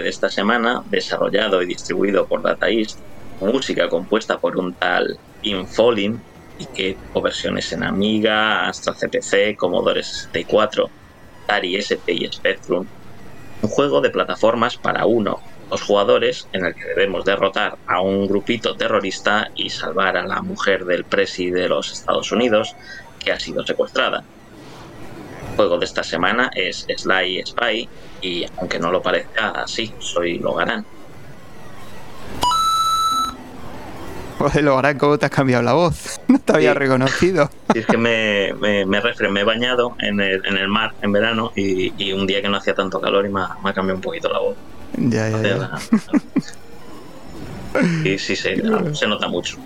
de esta semana, desarrollado y distribuido por Data East, música compuesta por un tal Infolin y que tuvo versiones en Amiga, Astra CPC, Commodore 64, Atari ST y Spectrum. Un juego de plataformas para uno o dos jugadores en el que debemos derrotar a un grupito terrorista y salvar a la mujer del presi de los Estados Unidos que ha sido secuestrada. Juego de esta semana es Sly Spy y aunque no lo parezca así, soy Logarán. Joder, Logarán, ¿cómo te has cambiado la voz? No te había Sí. reconocido. Es que me, me, me refre- me he bañado en el, en el mar en verano y, y un día que no hacía tanto calor y me ha, me ha cambiado un poquito la voz. Ya, ya, ya. la- Y sí, se, se nota mucho.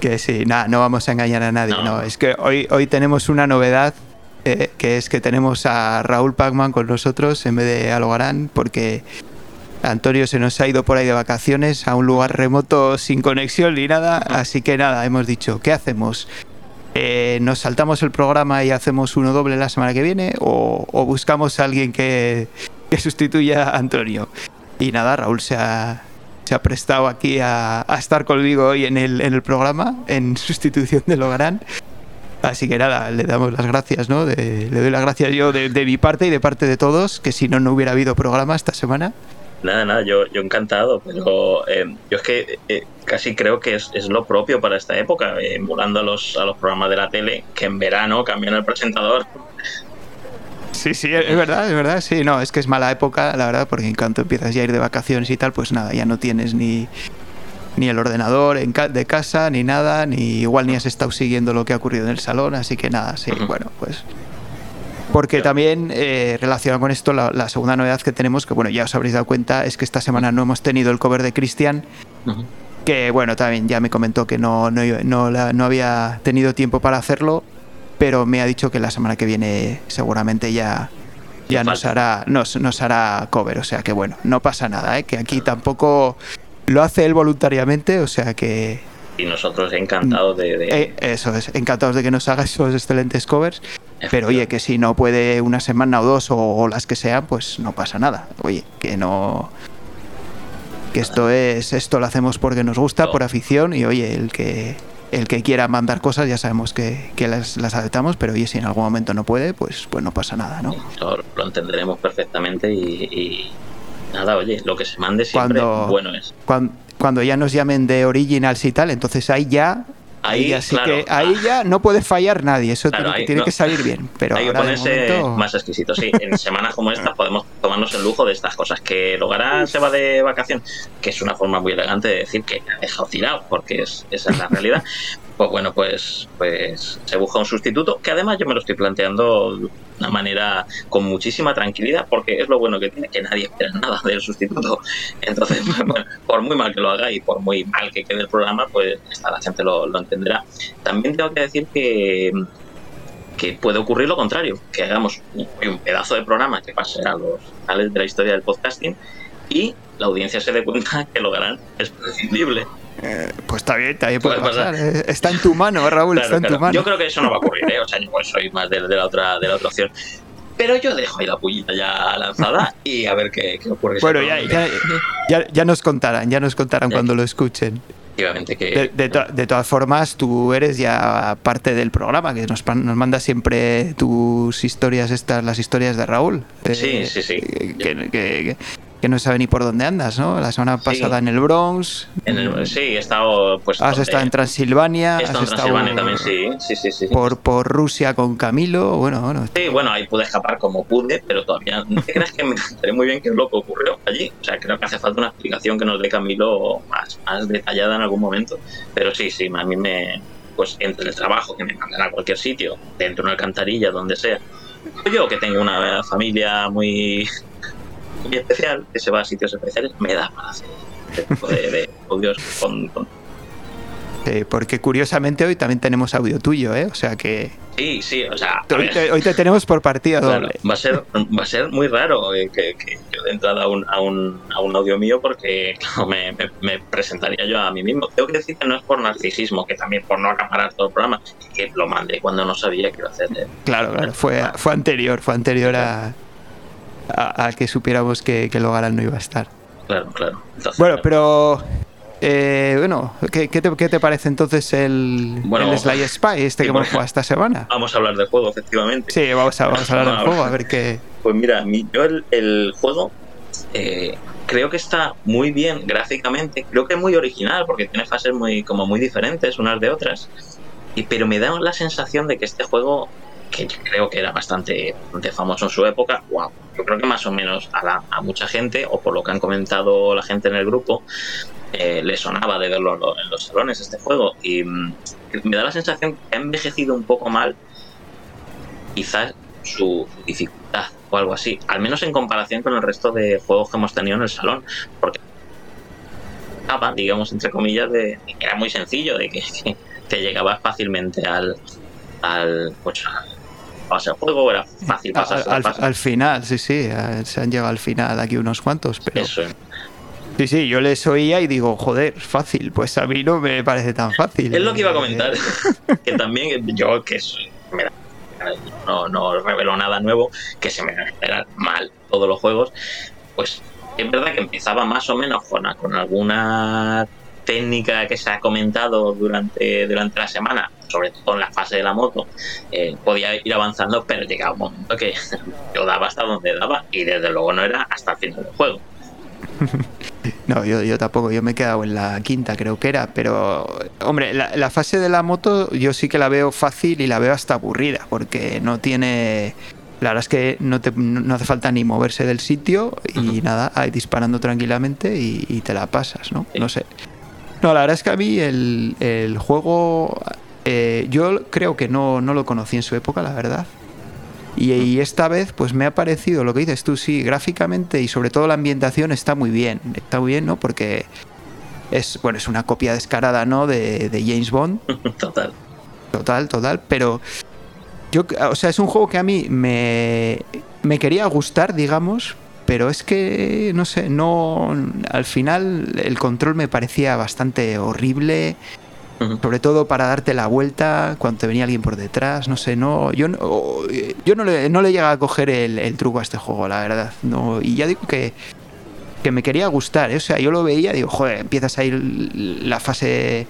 Que sí, nada, no vamos a engañar a nadie. No. No, es que hoy, hoy tenemos una novedad, eh, que es que tenemos a Raúl Pacman con nosotros en vez de a Logarán, porque Antonio se nos ha ido por ahí de vacaciones a un lugar remoto sin conexión ni nada. Así que nada, hemos dicho, ¿qué hacemos? Eh, ¿Nos saltamos el programa y hacemos uno doble la semana que viene? ¿O, o buscamos a alguien que, que sustituya a Antonio? Y nada, Raúl se ha, se ha prestado aquí a, a estar conmigo hoy en el, en el programa, en sustitución de Logarán. Así que nada, le damos las gracias, ¿no? De- le doy las gracias yo de, de mi parte y de parte de todos, que si no, no hubiera habido programa esta semana. Nada, nada, yo, yo encantado, pero eh, yo es que eh, casi creo que es, es lo propio para esta época, eh, emulando a los, a los programas de la tele, que en verano cambian el presentador. Sí, sí, es verdad, es verdad, sí, no, es que es mala época, la verdad, porque en cuanto empiezas ya a ir de vacaciones y tal, pues nada, ya no tienes ni, ni el ordenador en ca- de casa, ni nada, ni igual ni has estado siguiendo lo que ha ocurrido en el salón, así que nada, sí, bueno, pues... Porque también eh, relacionado con esto, la, la segunda novedad que tenemos, que bueno, ya os habréis dado cuenta, es que esta semana no hemos tenido el cover de Cristian, que bueno, también ya me comentó que no, no, no, la- no había tenido tiempo para hacerlo, pero me ha dicho que la semana que viene seguramente ya, ya No nos, hará, nos, nos hará cover, o sea que bueno, no pasa nada, ¿eh? que aquí tampoco lo hace él voluntariamente, o sea que Y nosotros encantados de... de- eh, eso es, encantados de que nos haga esos excelentes covers, pero oye, que si no puede una semana o dos o, o las que sean, pues no pasa nada, oye, que no... Que esto es, esto lo hacemos porque nos gusta, por afición, y oye, el que, el que quiera mandar cosas ya sabemos que, que las, las aceptamos, pero oye, si en algún momento no puede, pues, pues no pasa nada, ¿no? Lo, entenderemos perfectamente y, y nada, oye, lo que se mande siempre Cuando- bueno es. Cuando, cuando ya nos llamen de originals y tal, entonces ahí ya... Ahí, ya sí claro, que ahí ya no puede fallar nadie, eso Claro, tiene, que- ahí tiene no. que salir bien. Pero Hay que ponerse momento- más exquisito. Sí, en semanas como esta podemos tomarnos el lujo de estas cosas. Que Logarán se va de vacaciones, que es una forma muy elegante de decir que ha dejado tirado, porque es, esa es la realidad. Pues bueno, pues, pues se busca un sustituto, que además yo me lo estoy planteando de una manera con muchísima tranquilidad, porque es lo bueno que tiene, que nadie espera nada del sustituto. Entonces, bueno, por muy mal que lo haga y por muy mal que quede el programa, pues la gente lo, lo entenderá. También tengo que decir que que puede ocurrir lo contrario, que hagamos un, pedazo de programa que pase a los canales de la historia del podcasting y la audiencia se dé cuenta que Logarán es prescindible. Eh, pues está bien, también puede, Puede pasar. eh, Está en tu mano, Raúl, Claro, está en claro. tu mano. Yo creo que eso no va a ocurrir, ¿eh? o sea, yo pues soy más de, de la otra de la otra opción. Pero yo dejo ahí la pullita ya lanzada y a ver qué, qué ocurre. Bueno, ya, ya, ya, ya nos contarán, ya nos contarán cuando lo escuchen. Que... De, de to- de todas formas, tú eres ya parte del programa, que nos, nos manda siempre tus historias, estas, las historias de Raúl. Eh, Sí, sí, sí. Que, que- que- no sabe ni por dónde andas, ¿no? La semana Sí. pasada en el Bronx. en el- sí, he estado... Pues, Has estado en Transilvania. he Has estado en Transilvania también, sí, sí, sí. sí. por, por Rusia con Camilo. Bueno, bueno. Sí, bueno, ahí pude escapar como pude, pero todavía no te creas que me enteré muy bien qué es lo que ocurrió allí. O sea, creo que hace falta una explicación que nos dé Camilo más, más detallada en algún momento. Pero sí, sí, a mí me. Pues entre el trabajo que me mandan a cualquier sitio, dentro de una alcantarilla, donde sea. Yo que tengo una familia muy, muy especial, que se va a sitios especiales, me da para hacer este tipo de, de audios con, con Eh, porque curiosamente hoy también tenemos audio tuyo, ¿eh? O sea que Sí, sí, o sea, hoy te, hoy te tenemos por partida claro, doble. va a ser va a ser muy raro eh, que, que yo de entrada a un, a un, a un audio mío porque claro, me, me- me presentaría yo a mí mismo. Tengo que decir que no es por narcisismo, que también por no acaparar todo el programa, que lo mandé cuando no sabía que iba a hacer. eh. Claro, claro, fue, fue anterior, fue anterior a... a, que supiéramos que, que Logaran no iba a estar. Claro, claro. bueno, pero eh, bueno, ¿qué, te, ¿qué, te, parece entonces el, el Sly Spy, este que hemos jugado esta semana? Vamos a hablar del juego, efectivamente. Sí, vamos a, vamos a hablar del juego, a ver qué. Pues mira, yo el, el juego eh, creo que está muy bien gráficamente, creo que es muy original porque tiene fases muy, como muy diferentes unas de otras. Y, pero me da la sensación de que este juego que creo que era bastante, famoso en su época, wow, yo creo que más o menos a, a, mucha gente, o por lo que han comentado la gente en el grupo, eh, le sonaba de verlo en los salones este juego. Y mm, me da la sensación que ha envejecido un poco mal quizás su dificultad o algo así, al menos en comparación con el resto de juegos que hemos tenido en el salón, porque digamos entre comillas de era muy sencillo de que, te llegabas fácilmente al al pues al juego era fácil pasar al, final sí sí se han llegado al final aquí unos cuantos pero Sí, sí, yo les oía y digo, joder, fácil. Pues a mí no me parece tan fácil. Es lo que iba a comentar. que también yo, que no, no revelo nada nuevo, que se me esperan mal todos los juegos, pues es verdad que empezaba más o menos con, con alguna técnica que se ha comentado durante, durante la semana, sobre todo en la fase de la moto, eh, podía ir avanzando, pero llegaba un momento que yo daba hasta donde daba y desde luego no era hasta el final del juego. No, yo, yo tampoco, yo me he quedado en la quinta, creo que era, pero hombre, la, fase de la moto yo sí que la veo fácil y la veo hasta aburrida, porque no tiene... La verdad es que no, te, no hace falta ni moverse del sitio y nada, ahí disparando tranquilamente y, te la pasas, ¿no? No sé. No, la verdad es que a mí el, el juego, eh, yo creo que no, no lo conocí en su época, la verdad. Y, esta vez, pues me ha parecido lo que dices tú, sí, gráficamente y sobre todo la ambientación está muy bien. Está muy bien, ¿no? Porque es, bueno, es una copia descarada, ¿no? De, James Bond. Total. Total, total. Pero yo, o sea, es un juego que a mí me, me quería gustar, digamos, pero es que, no sé, no. Al final el control me parecía bastante horrible. Sobre todo para darte la vuelta cuando te venía alguien por detrás, no sé, no, yo no, yo no le, no le llega a coger el, truco a este juego, la verdad. No, y ya digo que, que me quería gustar, ¿eh? o sea, yo lo veía, digo, joder, empiezas a ir la fase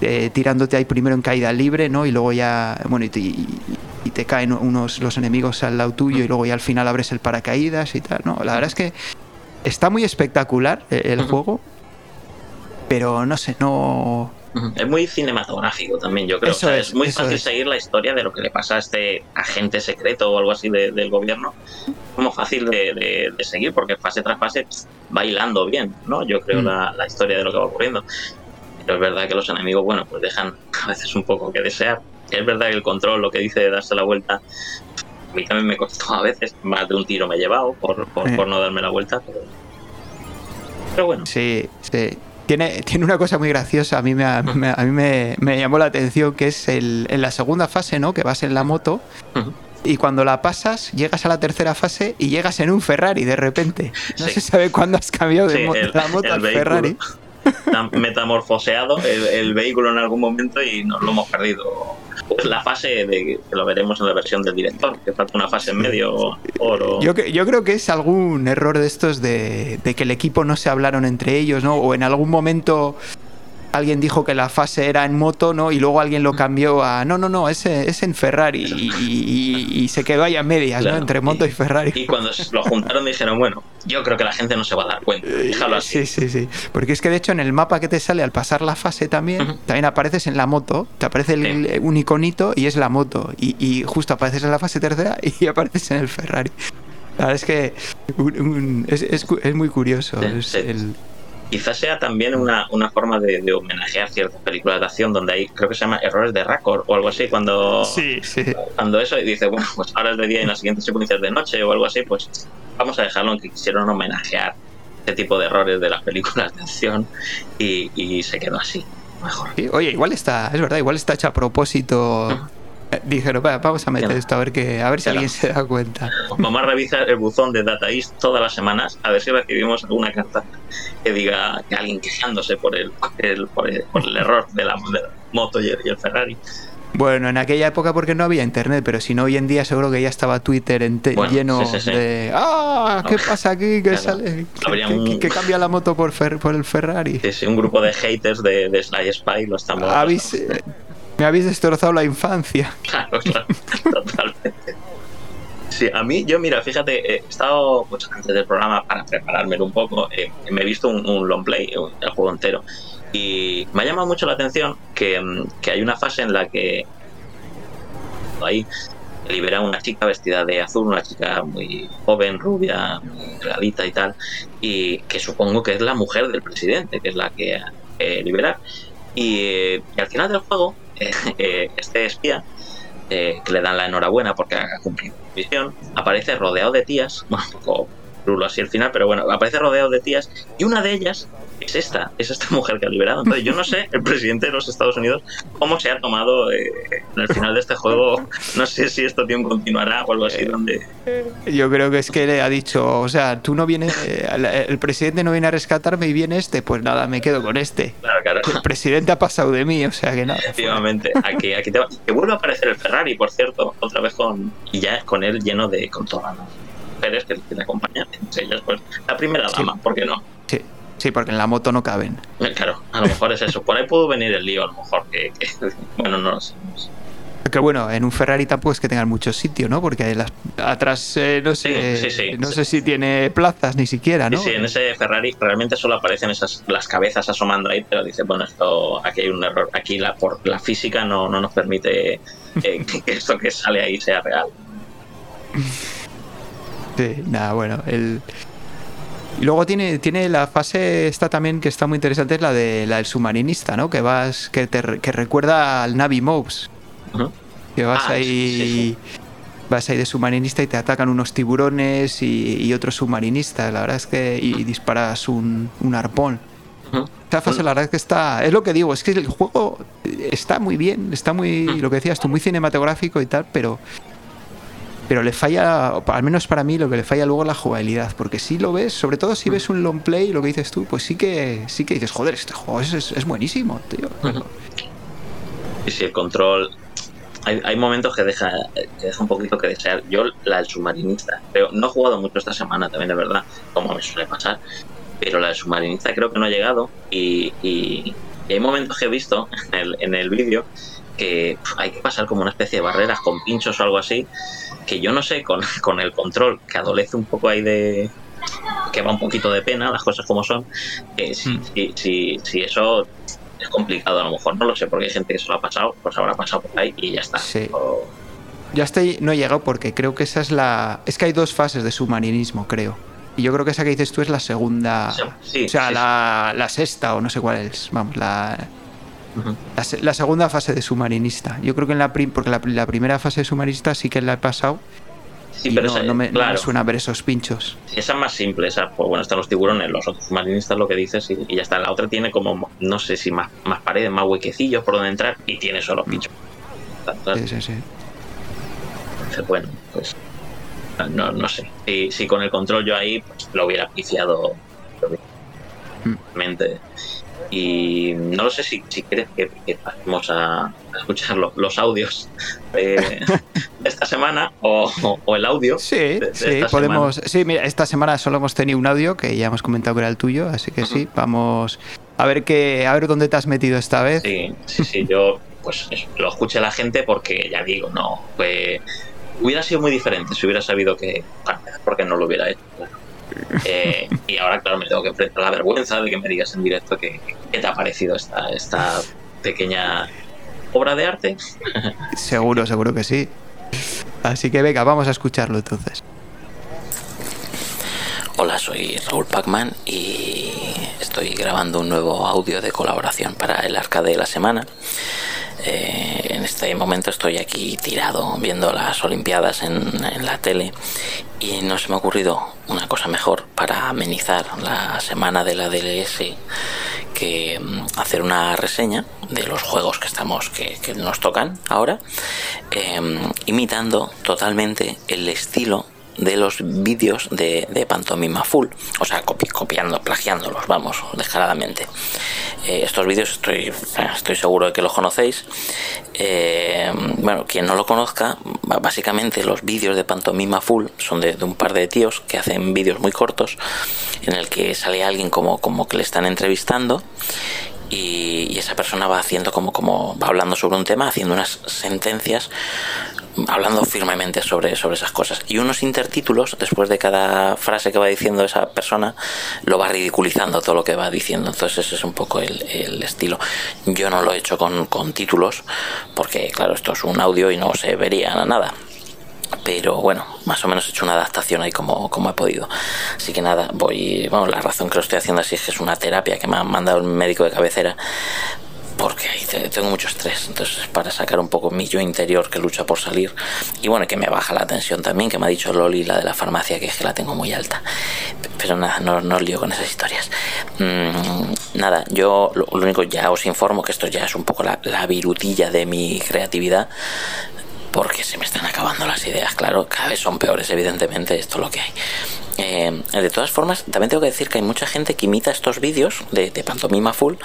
eh, tirándote ahí primero en caída libre, ¿no? Y luego ya, bueno, y te, y te, caen unos los enemigos al lado tuyo y luego ya al final abres el paracaídas y tal, ¿no? La verdad es que está muy espectacular eh, el juego, pero no sé, no es muy cinematográfico también, yo creo. es, muy fácil seguir la historia de lo que le pasa a este agente secreto o algo así del gobierno. Como fácil de, seguir, porque fase tras fase va hilando bien, ¿no? Yo creo mm. la, historia de lo que va ocurriendo. Pero es verdad que los enemigos, bueno, pues dejan a veces un poco que desear. Es verdad que el control, lo que dice de darse la vuelta, a mí también me costó a veces. Más de un tiro me he llevado por, por, por no darme la vuelta, pero, pero bueno. Sí, sí. Tiene, tiene una cosa muy graciosa, a mí, me, a mí me, llamó la atención, que es el, en la segunda fase, ¿no? Que vas en la moto y cuando la pasas, llegas a la tercera fase y llegas en un Ferrari de repente. No se sabe cuándo has cambiado de, la moto al Ferrari. Metamorfoseado el, vehículo en algún momento y nos lo hemos perdido pues la fase de que lo veremos en la versión del director, que falta una fase en medio. Yo, yo creo que es algún error de estos de, de, que el equipo no se hablaron entre ellos, ¿no? O en algún momento alguien dijo que la fase era en moto, ¿no? Y luego alguien lo cambió a, no, no, no, es, es en Ferrari. Y, se quedó ahí a medias, ¿no? Entre moto y, Ferrari. Y cuando lo juntaron dijeron, bueno, yo creo que la gente no se va a dar cuenta. Déjalo así. Sí, sí, sí. Porque es que de hecho en el mapa que te sale al pasar la fase también, también apareces en la moto, te aparece el, un iconito y es la moto. Y, justo apareces en la fase tercera y apareces en el Ferrari. La verdad es que es, es, muy curioso. El, Quizás sea también una, una forma de, homenajear ciertas películas de acción donde hay, creo que se llama errores de récord o algo así, cuando, sí, sí. cuando eso y dice, bueno, pues ahora es de día y en las siguientes secuencias de noche o algo así, pues vamos a dejarlo en que quisieron homenajear este tipo de errores de las películas de acción y, y se quedó así. Mejor. oye, igual está, es verdad, igual está hecho a propósito dijeron, vamos a meter esto a ver que a ver si alguien se da cuenta. Vamos a revisar el buzón de Data East todas las semanas a ver si recibimos alguna carta que diga que alguien quejándose por el, por el, error de la, moto y el, Ferrari. Bueno, en aquella época porque no había internet, pero si no hoy en día seguro que ya estaba Twitter lleno de ¡Ah! ¿Qué pasa aquí? ¿Qué sale? ¿Qué, cambia la moto por, por el Ferrari? Sí, sí, un grupo de haters de, de Sly Spy lo estamos. Me habéis destrozado la infancia. Claro, claro, totalmente. Sí, a mí, yo mira, fíjate, he estado antes del programa para prepararme un poco, eh, me he visto un, long play, el juego entero, y me ha llamado mucho la atención que, mm, que hay una fase en la que ahí libera una chica vestida de azul, una chica muy joven, rubia, muy y tal, y que supongo que es la mujer del presidente, que es la que eh, libera. Y, al final del juego, eh, este espía, eh, que le dan la enhorabuena porque ha cumplido misión, aparece rodeado de tías, un poco rulo así al final, pero bueno, aparece rodeado de tías y una de ellas es esta, es esta mujer que ha liberado. Entonces yo no sé, el presidente de los Estados Unidos, cómo se ha tomado eh, en el final de este juego, no sé si esto tiempo continuará o algo así, donde... Yo creo que es que le ha dicho, o sea, tú no vienes, eh, el presidente no viene a rescatarme y viene este, pues nada, me quedo con este. Claro, claro. El presidente ha pasado de mí, o sea que nada. Efectivamente, aquí, aquí te va. Que vuelve a aparecer el Ferrari, por cierto, otra vez con, y ya con él lleno de, con todas las mujeres que le acompañan, ellas pues la primera dama, ¿por qué no? Sí. Sí, porque en la moto no caben. Eh, claro, a lo mejor es eso. Por ahí pudo venir el lío, a lo mejor. Que, bueno, no lo sé. Que bueno, en un Ferrari tampoco es que tengan mucho sitio, ¿no? Porque las, atrás eh, no sé, no sé si tiene plazas ni siquiera, ¿no? Sí, sí, en ese Ferrari realmente solo aparecen esas las cabezas asomando ahí, pero dice, bueno, esto aquí hay un error, aquí la por la física no, no nos permite eh, que esto que sale ahí sea real. Sí, nada, bueno, el y luego tiene, tiene la fase esta también que está muy interesante, es la, de, la del submarinista, ¿no? Que vas, que te que recuerda al Navi Mobs. Que vas ah, ahí. Vas ahí de submarinista y te atacan unos tiburones y, otros submarinistas. La verdad es que. Y, disparas un, un arpón. Esta fase, la verdad es que está. Es lo que digo, es que el juego está muy bien, está muy. Lo que decías tú, muy cinematográfico y tal, pero pero le falla, al menos para mí, lo que le falla luego es la jugabilidad, porque si lo ves, sobre todo si ves un long play, lo que dices tú, pues sí que sí que dices, joder, este juego es, es, buenísimo, tío. Y si el control hay, hay, momentos que deja, que deja un poquito que desear. Yo, la del submarinista, pero no he jugado mucho esta semana, también de verdad, como me suele pasar. Pero la del submarinista creo que no ha llegado. Y, y, hay momentos que he visto en el, en el vídeo que hay que pasar como una especie de barreras con pinchos o algo así que yo no sé con, con el control, que adolece un poco ahí de, que va un poquito de pena, las cosas como son, eh, si, si, si, eso es complicado, a lo mejor no lo sé, porque hay gente que se lo ha pasado, pues habrá pasado por ahí y ya está. Sí. Yo hasta ahí no he llegado porque creo que esa es la... Es que hay dos fases de submarinismo, creo. Y yo creo que esa que dices tú es la segunda... o sea, la, la, sexta o no sé cuál es. Vamos, la... La, segunda fase de submarinista. Yo creo que en la porque la, primera fase de submarinista sí que la he pasado. Sí, pero no, me, suena ver esos pinchos. esa es más simple, esa, pues bueno, están los tiburones, los otros submarinistas, lo que dices, y, ya está. La otra tiene como, no sé si más, más paredes, más huequecillos por donde entrar, y tiene solo pinchos. Sí, sí, sí. bueno, pues no, no sé. Si, si con el control yo ahí pues, lo hubiera piciado. Mm. Mente. Y no lo sé si, si quieres que, pasemos a, escuchar los audios de, esta semana o, el audio. Sí, sí, podemos. Sí, mira, esta semana solo hemos tenido un audio que ya hemos comentado que era el tuyo, así que sí, vamos a ver qué, a ver dónde te has metido esta vez. Sí, sí, sí, yo pues lo escuché la gente porque ya digo, no, pues hubiera sido muy diferente si hubiera sabido que, porque no lo hubiera hecho. Eh, y ahora, claro, me tengo que enfrentar la vergüenza de que me digas en directo qué, te ha parecido esta, esta pequeña obra de arte. seguro, seguro que sí. Así que venga, vamos a escucharlo entonces. Hola, soy Raúl Pacman y estoy grabando un nuevo audio de colaboración para el arcade de la semana. Eh, en este momento estoy aquí tirado viendo las Olimpiadas en, la tele y no se me ha ocurrido una cosa mejor para amenizar la semana de la DLS que mm, hacer una reseña de los juegos que estamos que, nos tocan ahora em, imitando totalmente el estilo de los vídeos de, pantomima full, o sea, copiando, plagiándolos, vamos, descaradamente. Eh, estos vídeos estoy, estoy seguro de que los conocéis. Eh, bueno, quien no lo conozca, básicamente los vídeos de Pantomima Full son de, un par de tíos que hacen vídeos muy cortos en el que sale alguien como, como que le están entrevistando y, esa persona va haciendo como, como va hablando sobre un tema, haciendo unas sentencias, hablando firmemente sobre, sobre esas cosas. Y unos intertítulos, después de cada frase que va diciendo esa persona, lo va ridiculizando todo lo que va diciendo. Entonces ese es un poco el, el estilo. Yo no lo he hecho con, con títulos, porque claro, esto es un audio y no se vería nada pero bueno, más o menos he hecho una adaptación ahí como, como he podido. Así que nada, voy, bueno, la razón que lo estoy haciendo así es que es una terapia que me ha mandado el médico de cabecera porque tengo mucho estrés, entonces para sacar un poco mi yo interior que lucha por salir y bueno, que me baja la tensión también, que me ha dicho Loli, la de la farmacia, que es que la tengo muy alta, pero nada, no, no os lío con esas historias. Mm, nada, yo lo, único ya os informo que esto ya es un poco la virutilla de mi creatividad, porque se me están acabando las ideas, claro, cada vez son peores, evidentemente, esto es lo que hay. Eh, de todas formas, también tengo que decir que hay mucha gente que imita estos vídeos de, pantomima full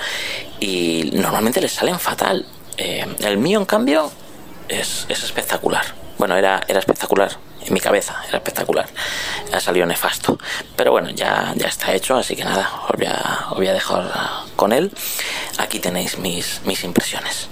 y normalmente les salen fatal. Eh, el mío, en cambio, es, espectacular. Bueno, era, era espectacular, en mi cabeza era espectacular. Ha salido nefasto. Pero bueno, ya, ya está hecho, así que nada, os voy a, os voy a dejar con él. Aquí tenéis mis, mis impresiones.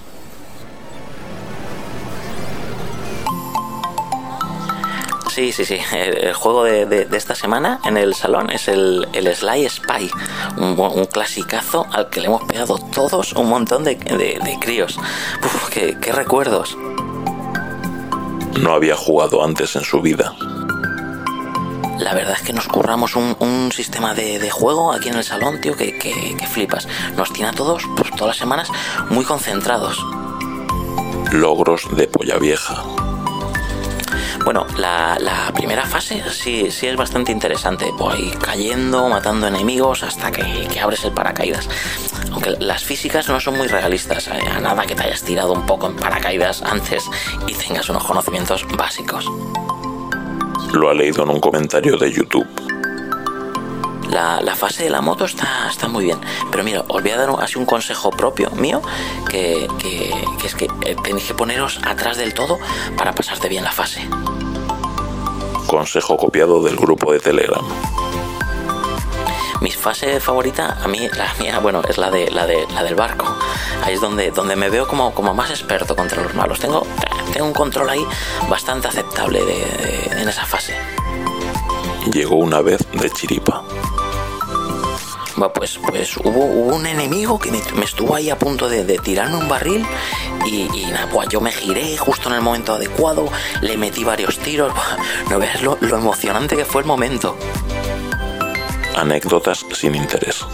Sí, sí, sí. El, juego de, esta semana en el salón es el, el Sly Spy, un, un, clasicazo al que le hemos pegado todos un montón de, críos. Uf, qué, recuerdos. No había jugado antes en su vida. La verdad es que nos curramos un, sistema de, juego aquí en el salón, tío, que, que, flipas. Nos tiene a todos, pues, todas las semanas, muy concentrados. Logros de polla vieja. Bueno, la, primera fase sí, sí es bastante interesante. Voy cayendo, matando enemigos hasta que, abres el paracaídas. Aunque las físicas no son muy realistas, eh, a nada que te hayas tirado un poco en paracaídas antes y tengas unos conocimientos básicos. Lo ha leído en un comentario de YouTube. La, fase de la moto está, está muy bien. Pero mira, os voy a dar así un consejo propio mío, que, es que eh, tenéis que poneros atrás del todo para pasarte bien la fase. Consejo copiado del grupo de Telegram. Mi fase favorita, a mí, la mía, bueno, es la de la de la del barco. Ahí es donde, donde me veo como, como más experto contra los malos. Tengo, tengo un control ahí bastante aceptable en esa fase. Llegó una vez de chiripa pues, pues hubo, un enemigo que me, estuvo ahí a punto de, tirarme un barril y, nada, pues yo me giré justo en el momento adecuado, le metí varios tiros, no veas lo, emocionante que fue el momento. Anécdotas sin interés.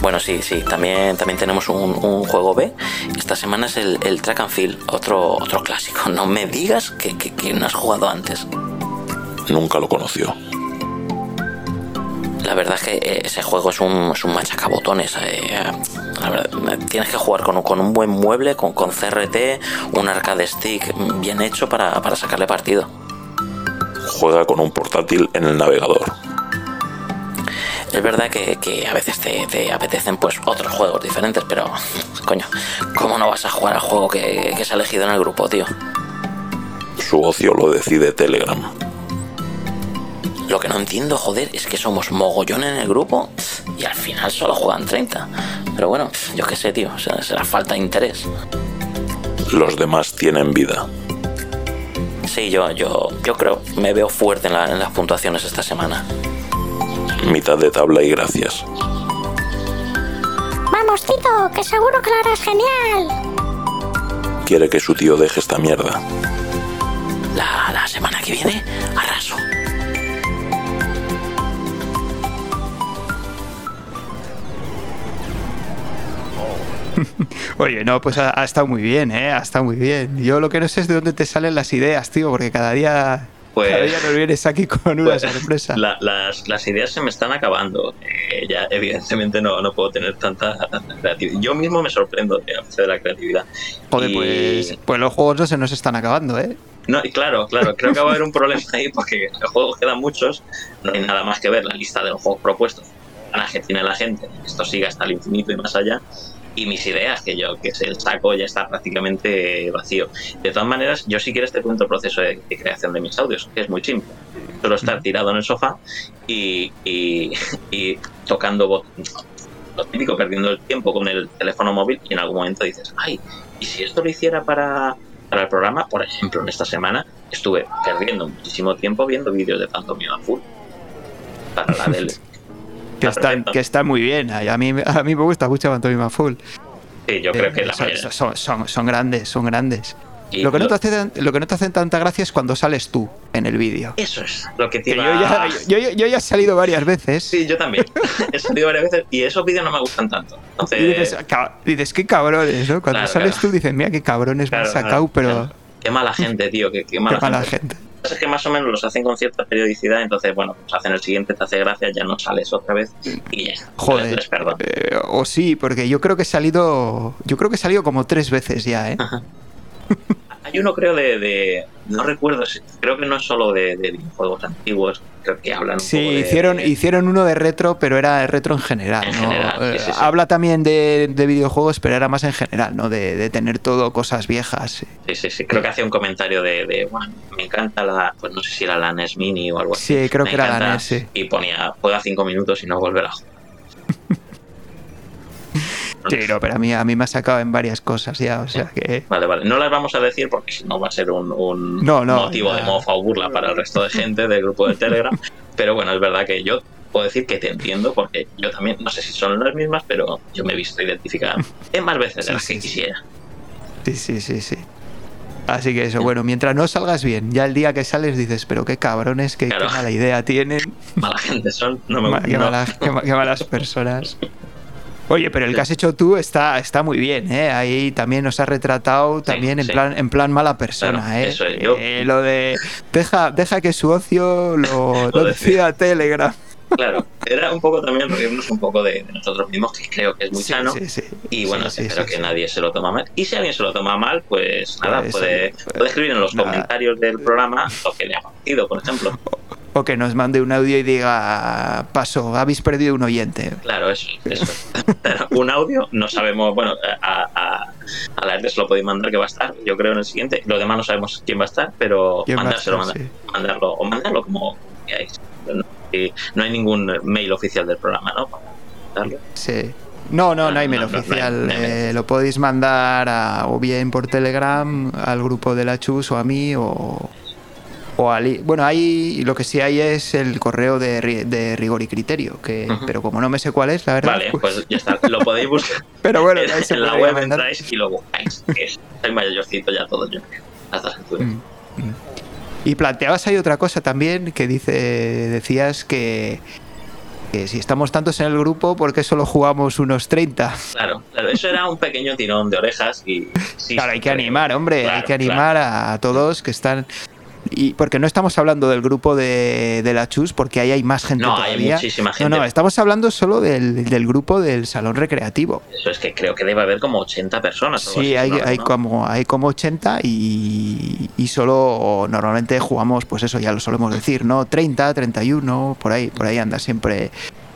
Bueno, sí, sí, también, también tenemos un, juego B. Esta semana es el, Track and Field, otro, otro clásico. No me digas que, que no has jugado antes. Nunca lo conoció la verdad es que eh, ese juego es un, es un machacabotones. Eh, tienes que jugar con, con, un buen mueble, con, con CRT, un arcade stick bien hecho para, para sacarle partido. Juega con un portátil en el navegador. Es verdad que, que a veces te, te, apetecen pues otros juegos diferentes, pero coño, ¿cómo no vas a jugar al juego que, que se ha elegido en el grupo, tío? Su ocio lo decide Telegram. Lo que no entiendo, joder, es que somos mogollón en el grupo y al final solo juegan 30. Pero bueno, yo qué sé, tío, será falta de interés. Los demás tienen vida. Sí, yo, yo, yo creo, me veo fuerte en, en las puntuaciones esta semana. Mitad de tabla y gracias. Vamos, Tito, que seguro que lo harás genial. Quiere que su tío deje esta mierda. La, la semana que viene Oye, no, pues ha, estado muy bien, ¿eh? Ha estado muy bien. Yo lo que no sé es de dónde te salen las ideas, tío, porque cada día... Pues, cada día nos vienes aquí con una pues, sorpresa. las, las, ideas se me están acabando. Eh, ya, evidentemente, no, no puedo tener tanta, creatividad. Yo mismo me sorprendo de, de la creatividad. Joder, pues, pues los juegos no se nos están acabando, ¿eh? No, claro, claro, creo que va a haber un problema ahí porque los juegos quedan muchos, no hay nada más que ver la lista de los juegos propuestos ganas que tiene la gente, esto siga hasta el infinito y más allá, y mis ideas, que yo, que es el saco ya está prácticamente vacío. De todas maneras, yo si quieres te cuento el proceso de, de creación de mis audios, que es muy simple. Solo estar tirado en el sofá y, y, y tocando bot- lo típico, perdiendo el tiempo con el teléfono móvil y en algún momento dices, ay, ¿y si esto lo hiciera para, para el programa? Por ejemplo, en esta semana estuve perdiendo muchísimo tiempo viendo vídeos de Pantomima Full. Para la del... Que Está que está muy bien. A mí, a mí me gusta mucho Pantomima Full. Sí, yo creo que la son, mayoría. son, son- son grandes, son grandes. Lo que, no te hace, lo que no te hace tanta gracia es cuando sales tú en el vídeo. Eso es lo que Que tiene. yo, ya, yo, yo- yo ya he salido varias veces. Sí, yo también. He salido varias veces y esos vídeos no me gustan tanto. Entonces, Y dices, "Ca- dices, qué cabrones, ¿no? Cuando Claro, sales claro. tú dices, mira qué cabrones me han sacado, pero. Qué mala gente, tío. Qué, qué qué mala, mala gente. gente. Es que más o menos los hacen con cierta periodicidad, entonces, bueno, pues hacen el siguiente, te hace gracia, ya no sales otra vez y ya. Joder. Les perdono. Eh, o sí, porque yo creo que he salido. Yo creo que he salido como tres veces ya, ¿eh? Hay uno, creo, de. de- no recuerdo, creo que no es solo de, de videojuegos antiguos, creo que hablan un Sí, poco de. hicieron, de- hicieron uno de retro, pero era retro en general. En ¿no? general, sí, Eh, sí. Habla también de, de videojuegos, pero era más en general, ¿no? De, de tener todo cosas viejas. sí. Sí, sí. Creo que hacía un comentario de, de, bueno, me encanta la. Pues no sé si era la NES Mini o algo así. Sí, creo Me que era la NES, sí. Y ponía, juega cinco minutos y no volverá a jugar. Sí, no, pero a mí, a mí me ha sacado en varias cosas ya, o sea que. Vale, vale. No las vamos a decir porque si no va a ser un, un No, no, motivo de mofa o burla para el resto de gente del grupo de Telegram. Pero bueno, es verdad que yo puedo decir que te entiendo porque yo también, no sé si son las mismas, pero yo me he visto identificada en más veces de las sí, que sí. quisiera. Sí, sí, sí, sí. Así que eso, bueno, mientras no salgas bien, ya el día que sales dices, pero qué cabrones, qué, mala idea tienen, Mala gente son, no me gusta. qué malas personas. Oye, pero el que has hecho tú está, está muy bien, ¿eh? Ahí también nos has retratado también en sí. plan en plan mala persona, Claro, ¿eh? eso es, yo- Eh, lo de deja, deja que su ocio lo, Lo decida Telegram. Claro, era un poco también reírnos un poco de, de nosotros mismos, que creo que es muy Sí, sano. sí, sí. Y bueno, espero que nadie se lo toma mal. Y si alguien se lo toma mal, pues nada, puede, puede escribir en los nada. comentarios del programa lo que le ha parecido, por ejemplo. O que nos mande un audio y diga, paso, habéis perdido un oyente. Claro, eso, eso. Un audio, no sabemos, bueno, a, a, a la se lo podéis mandar que va a estar, yo creo en el siguiente. Los demás no sabemos quién va a estar, pero ¿Quién va a mandárselo, estar? mandar- mandarlo, o mandarlo como queráis. No, hay ningún mail oficial del programa, ¿no? Para mandarlo. Sí. No, no, no hay mail oficial. Eh, lo podéis mandar a- o bien por Telegram al grupo de la Chus o a mí o, o al... Bueno, ahí lo que sí hay es el correo de, ri- de rigor y criterio, que, pero como no me sé cuál es, la verdad. Vale, pues- pues ya está. Lo podéis buscar pero bueno, en, en la web, mandar. entráis y lo buscáis. Soy mayorcito ya todos yo a estas alturas. Mm, mm. Y planteabas ahí otra cosa también que dice, decías que, que si estamos tantos en el grupo, ¿por qué solo jugamos unos 30? Claro, claro, eso era un pequeño tirón de orejas y sí, Claro, hay que animar, hombre, Claro, hay que animar a todos que están... Y porque no estamos hablando del grupo de, de la Chus, porque ahí hay más gente No, hay muchísima gente. No, no, estamos hablando solo del, del grupo del salón recreativo. Eso es que creo que debe haber como 80 personas. Sí, así, hay, ¿no? hay, como, hay como 80 y, y solo normalmente jugamos, pues eso ya lo solemos decir, ¿no? 30, 31, por ahí, por ahí anda siempre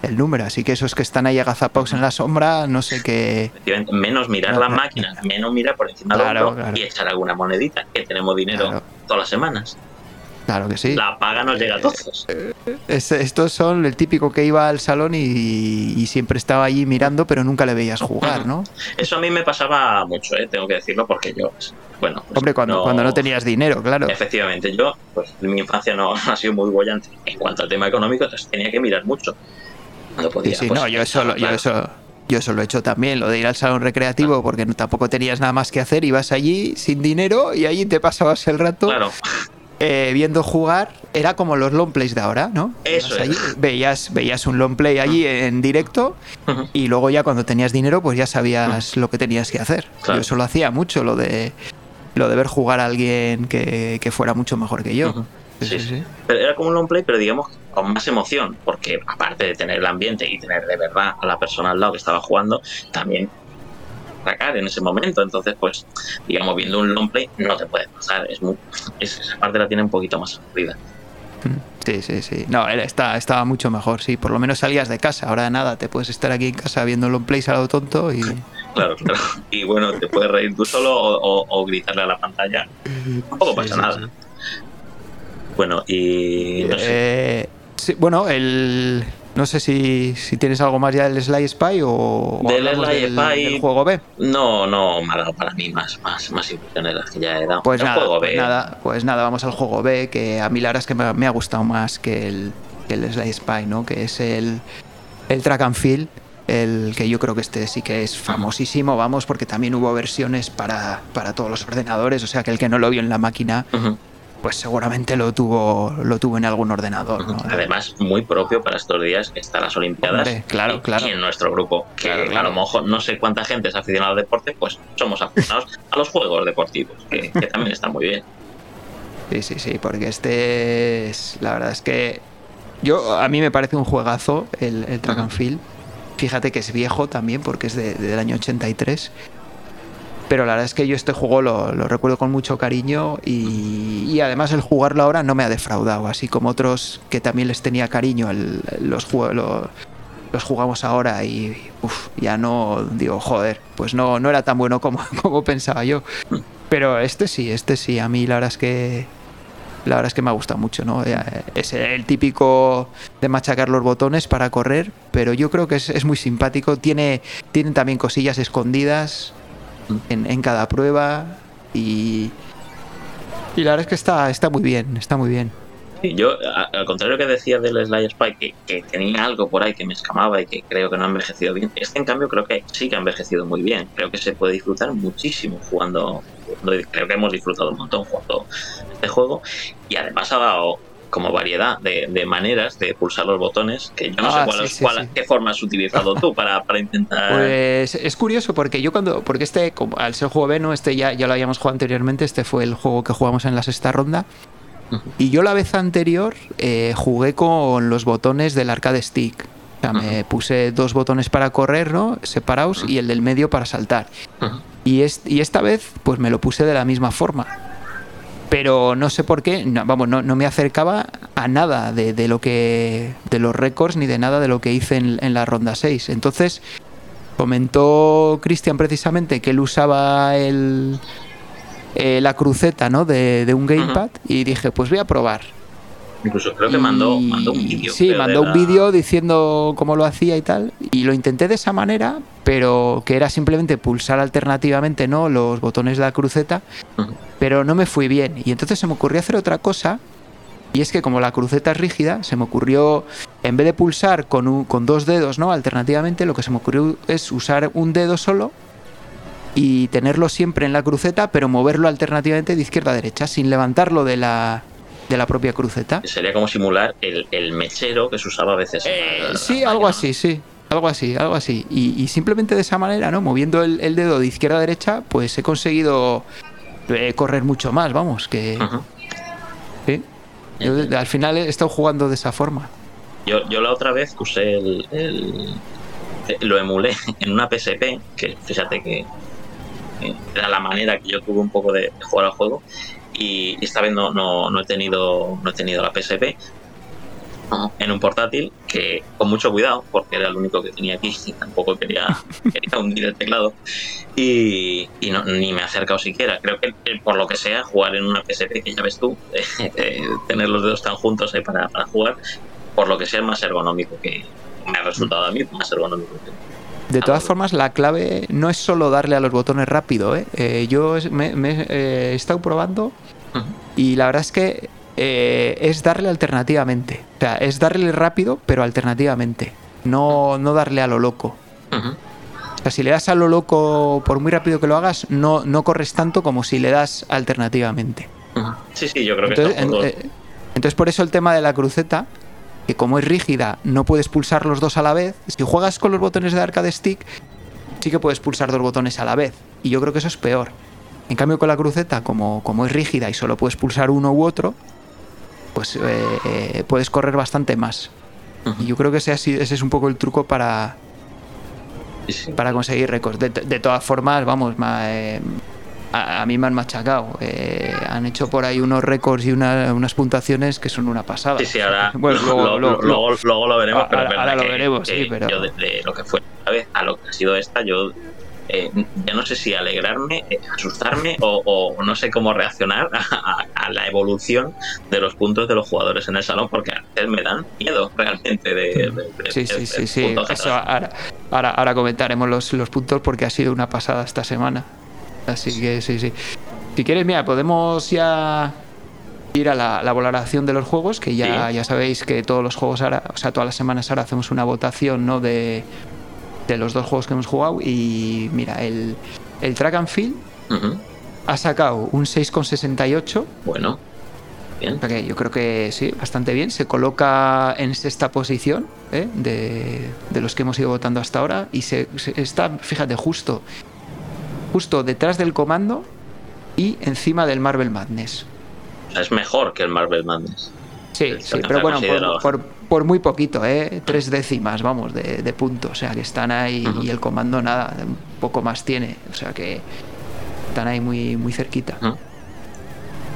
el número. Así que esos que están ahí agazapados en la sombra, no sé qué. Menos mirar No, la no. máquina, menos mirar por encima Claro, del hombro claro. y echar alguna monedita, que tenemos dinero Claro. todas las semanas. Claro que sí. La paga nos llega a todos. Es- estos son el típico que iba al salón y, y siempre estaba allí mirando, pero nunca le veías jugar, ¿no? Eso a mí me pasaba mucho, ¿eh? tengo que decirlo, porque yo, pues, bueno, pues, Hombre, cuando no, cuando no tenías dinero, claro. Efectivamente, yo, pues mi infancia no ha sido muy bollante en cuanto al tema económico, entonces tenía que mirar mucho. Cuando podía. sí, pues, no, yo eso, lo- yo eso, yo eso lo he hecho también, lo de ir al salón recreativo, porque tampoco tenías nada más que hacer, ibas allí sin dinero y allí te pasabas el rato Claro, eh, viendo jugar. Era como los long plays de ahora, ¿no? Eso Ibas es. allí, veías, veías un long play allí en directo y luego ya cuando tenías dinero, pues ya sabías lo que tenías que hacer. Claro. Yo eso lo hacía mucho, lo de lo de ver jugar a alguien que, que fuera mucho mejor que yo. Sí, Sí, sí, sí. sí. Pero era como un long play, pero digamos con más emoción, porque aparte de tener el ambiente y tener de verdad a la persona al lado que estaba jugando, también sacar en ese momento. Entonces, pues, digamos, viendo un long play no te puede pasar. Es muy, es- esa parte la tiene un poquito más aburrida. Sí, sí, sí. No, está, estaba mucho mejor, sí. Por lo menos salías de casa. Ahora nada, te puedes estar aquí en casa viendo long plays a lo tonto y. Claro, claro. Y bueno, te puedes reír tú solo o, o- o gritarle a la pantalla. Tampoco Sí, pasa sí, nada. sí. Bueno, y no sé. Eh, sí, bueno, el. No sé si, si tienes algo más ya del Sly Spy o, o Del Sly Spy- del juego B. No, no para mí más, más, más impresiones las que ya he dado. Pues El nada, juego pues B, nada, pues nada, vamos al juego B, que a mí la verdad es que me, me ha gustado más que el, que el Sly Spy, ¿no? Que es el, el track and field, el que yo creo que este sí que es famosísimo, vamos, porque también hubo versiones para, para todos los ordenadores, o sea que el que no lo vio en la máquina, pues seguramente lo tuvo, lo tuvo en algún ordenador, ¿no? Además, muy propio para estos días están las Olimpiadas. Hombre, claro, y, claro. y en nuestro grupo, que Claro, claro. a lo mejor no sé cuánta gente es aficionada al deporte, pues somos aficionados a los juegos deportivos, que, que también están muy bien. Sí, sí, sí, porque este es. La verdad es que. Yo, a mí me parece un juegazo el, el Track and Field. Fíjate que es viejo también, porque es de- del año 83. Pero la verdad es que yo este juego lo, recuerdo con mucho cariño y, además el jugarlo ahora no me ha defraudado, así como otros que también les tenía cariño, los, jugamos ahora y uf, ya no digo, joder, pues no, no era tan bueno como, como pensaba yo. Pero este sí, este sí, a mí la verdad es que la verdad es que me ha gustado mucho, ¿no? Eh, Es el típico de machacar los botones para correr, pero yo creo que es, es muy simpático. Tiene, tiene también cosillas escondidas en, cada prueba y, y la verdad es que está, está muy bien, está muy bien. Yo, al contrario que decía del Sly Spy, que, que tenía algo por ahí que me escamaba y que creo que no ha envejecido bien, este en cambio creo que sí que ha envejecido muy bien. Creo que se puede disfrutar muchísimo jugando, creo que hemos disfrutado un montón jugando este juego y además ha dado como variedad de, de maneras de pulsar los botones que yo no Ah, sé cuál, sí, cuál- sí. qué forma has utilizado tú para, para intentar... Pues es curioso porque yo cuando, porque este, como al ser juego B, ¿no? este ya, ya lo habíamos jugado anteriormente, este fue el juego que jugamos en la sexta ronda. Y yo la vez anterior eh, jugué con los botones del arcade stick. O sea, me puse dos botones para correr, ¿no? Separados y el del medio para saltar. Ujú. Y, es- y esta vez, pues me lo puse de la misma forma. Pero no sé por qué, no, vamos, no, no me acercaba a nada de, de lo que. de los récords ni de nada de lo que hice en, en la ronda 6. Entonces, comentó Cristian precisamente que él usaba el. eh, la cruceta, ¿no? De, de un gamepad. Y dije, pues voy a probar. Incluso creo que mandó, Y- mandó un vídeo. Sí, mandó un la- vídeo diciendo cómo lo hacía y tal. Y lo intenté de esa manera, pero que era simplemente pulsar alternativamente no los botones de la cruceta, pero no me fui bien. Y entonces se me ocurrió hacer otra cosa. Y es que como la cruceta es rígida, se me ocurrió, en vez de pulsar con, un- con dos dedos, ¿no? Alternativamente, lo que se me ocurrió es usar un dedo solo y tenerlo siempre en la cruceta, pero moverlo alternativamente de izquierda a derecha, sin levantarlo de la, de la propia cruceta. Sería como simular el, el mechero que se usaba a veces. en la- Eh, sí, la algo máquina, así, sí. Algo así, algo así. Y, y simplemente de esa manera, ¿no? Moviendo el, el dedo de izquierda a derecha, pues he conseguido eh, correr mucho más, vamos, que... sí. Yo al final he estado jugando de esa forma. Yo, yo la otra vez usé el, el- eh, lo emulé en una PSP, que fíjate que era la manera que yo tuve un poco de jugar al juego. Y esta vez no, no, no he tenido no he tenido la PSP en un portátil que con mucho cuidado, porque era el único que tenía aquí y tampoco quería, quería hundir el teclado. Y, y no, ni me he acercado siquiera. Creo que eh, por lo que sea, jugar en una PSP, que ya ves tú, eh, tener los dedos tan juntos ahí para, para jugar, por lo que sea es más ergonómico que me ha resultado a mí más ergonómico que De todas formas, la clave no es solo darle a los botones rápido, ¿eh? Eh, yo me, me, eh, he estado probando y la verdad es que eh, es darle alternativamente. O sea, es darle rápido, pero alternativamente. No, no darle a lo loco. O sea, si le das a lo loco, por muy rápido que lo hagas, no, no corres tanto como si le das alternativamente. Sí, sí, yo creo que Entonces, está en- entonces, por eso el tema de la cruceta, que como es rígida, no puedes pulsar los dos a la vez. Si juegas con los botones de arcade stick, sí que puedes pulsar dos botones a la vez. Y yo creo que eso es peor. En cambio, con la cruceta, como, como es rígida y solo puedes pulsar uno u otro, pues eh, eh, puedes correr bastante más. Y yo creo que ese, ese es un poco el truco para, para conseguir récords. De, de todas formas, vamos, ma- eh, a, a mí me han machacado. Eh, han hecho por ahí unos récords y una- unas puntuaciones que son una pasada. Sí, sí, ahora Bueno, luego- lo- luego- luego- luego lo veremos, pero Ahora- lo que- veremos, que sí, pero- yo de, de lo que fue la vez a lo que ha sido esta, yo eh, ya no sé si alegrarme, eh, asustarme o, o no sé cómo reaccionar a, a- a la evolución de los puntos de los jugadores en el salón, porque a veces me dan miedo realmente de, de- Sí, de- sí, de sí, Eso, ahora, ahora, ahora comentaremos los, los puntos porque ha sido una pasada esta semana. Así que sí, sí. Si quieres, mira, podemos ya ir a la, la valoración de los juegos, que ya, Sí. ya sabéis que todos los juegos ahora, o sea, todas las semanas ahora hacemos una votación, ¿no? De, de los dos juegos que hemos jugado. Y mira, el, el Track and Field ha sacado un 6,68. Bueno, bien. O sea que yo creo que sí, bastante bien. Se coloca en sexta posición ¿eh? de, de los que hemos ido votando hasta ahora. Y se, se- está, fíjate, justo, justo detrás del comando y encima del Marvel Madness. Es mejor que el Marvel Madness. Sí, sí, pero bueno, por, por- por muy poquito, ¿eh? tres décimas, vamos, de, de puntos. O sea, que están ahí y el comando nada, un poco más tiene. O sea, que están ahí muy, muy cerquita.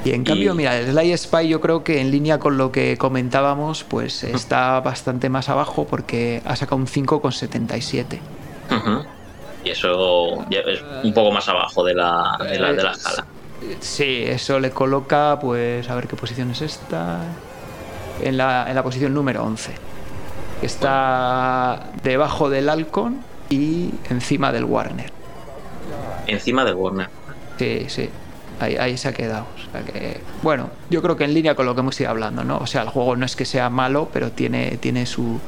Y en cambio, Y- mira, el Sly Spy yo creo que en línea con lo que comentábamos, pues está bastante más abajo porque ha sacado un 5,77. Ujú. Y eso es un poco más abajo de la, de la, de la escala. Sí, eso le coloca, pues, a ver qué posición es esta. En la, en la posición número 11. Está debajo del Alcon y encima del Warner. Encima del Warner. Sí, sí. Ahí, ahí se ha quedado. O sea que, bueno, yo creo que en línea con lo que hemos ido hablando, ¿no? O sea, el juego no es que sea malo, pero tiene, tiene su,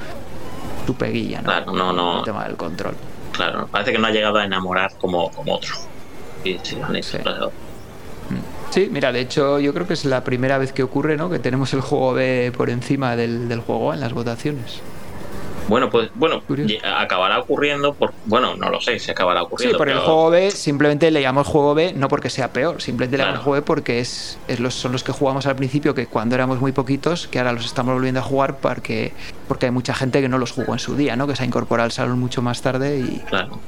su peguilla, ¿no? Claro, no, no. El tema del control. Claro, parece que no ha llegado a enamorar como, como otro. Sí, sí, lo han hecho, Sí. claro. Sí, mira, de hecho yo creo que es la primera vez que ocurre, ¿no? Que tenemos el juego B por encima del, del juego A en las votaciones. Bueno, pues bueno, Curioso. acabará ocurriendo por. Bueno, no lo sé si acabará Sí, ocurriendo. por el juego B simplemente le llamamos juego B, no porque sea peor, simplemente le llamamos Claro. juego B porque es, es los, son los que jugamos al principio, que cuando éramos muy poquitos, que ahora los estamos volviendo a jugar porque, porque hay mucha gente que no los jugó en su día, ¿no? Que se ha incorporado al salón mucho más tarde y... Claro.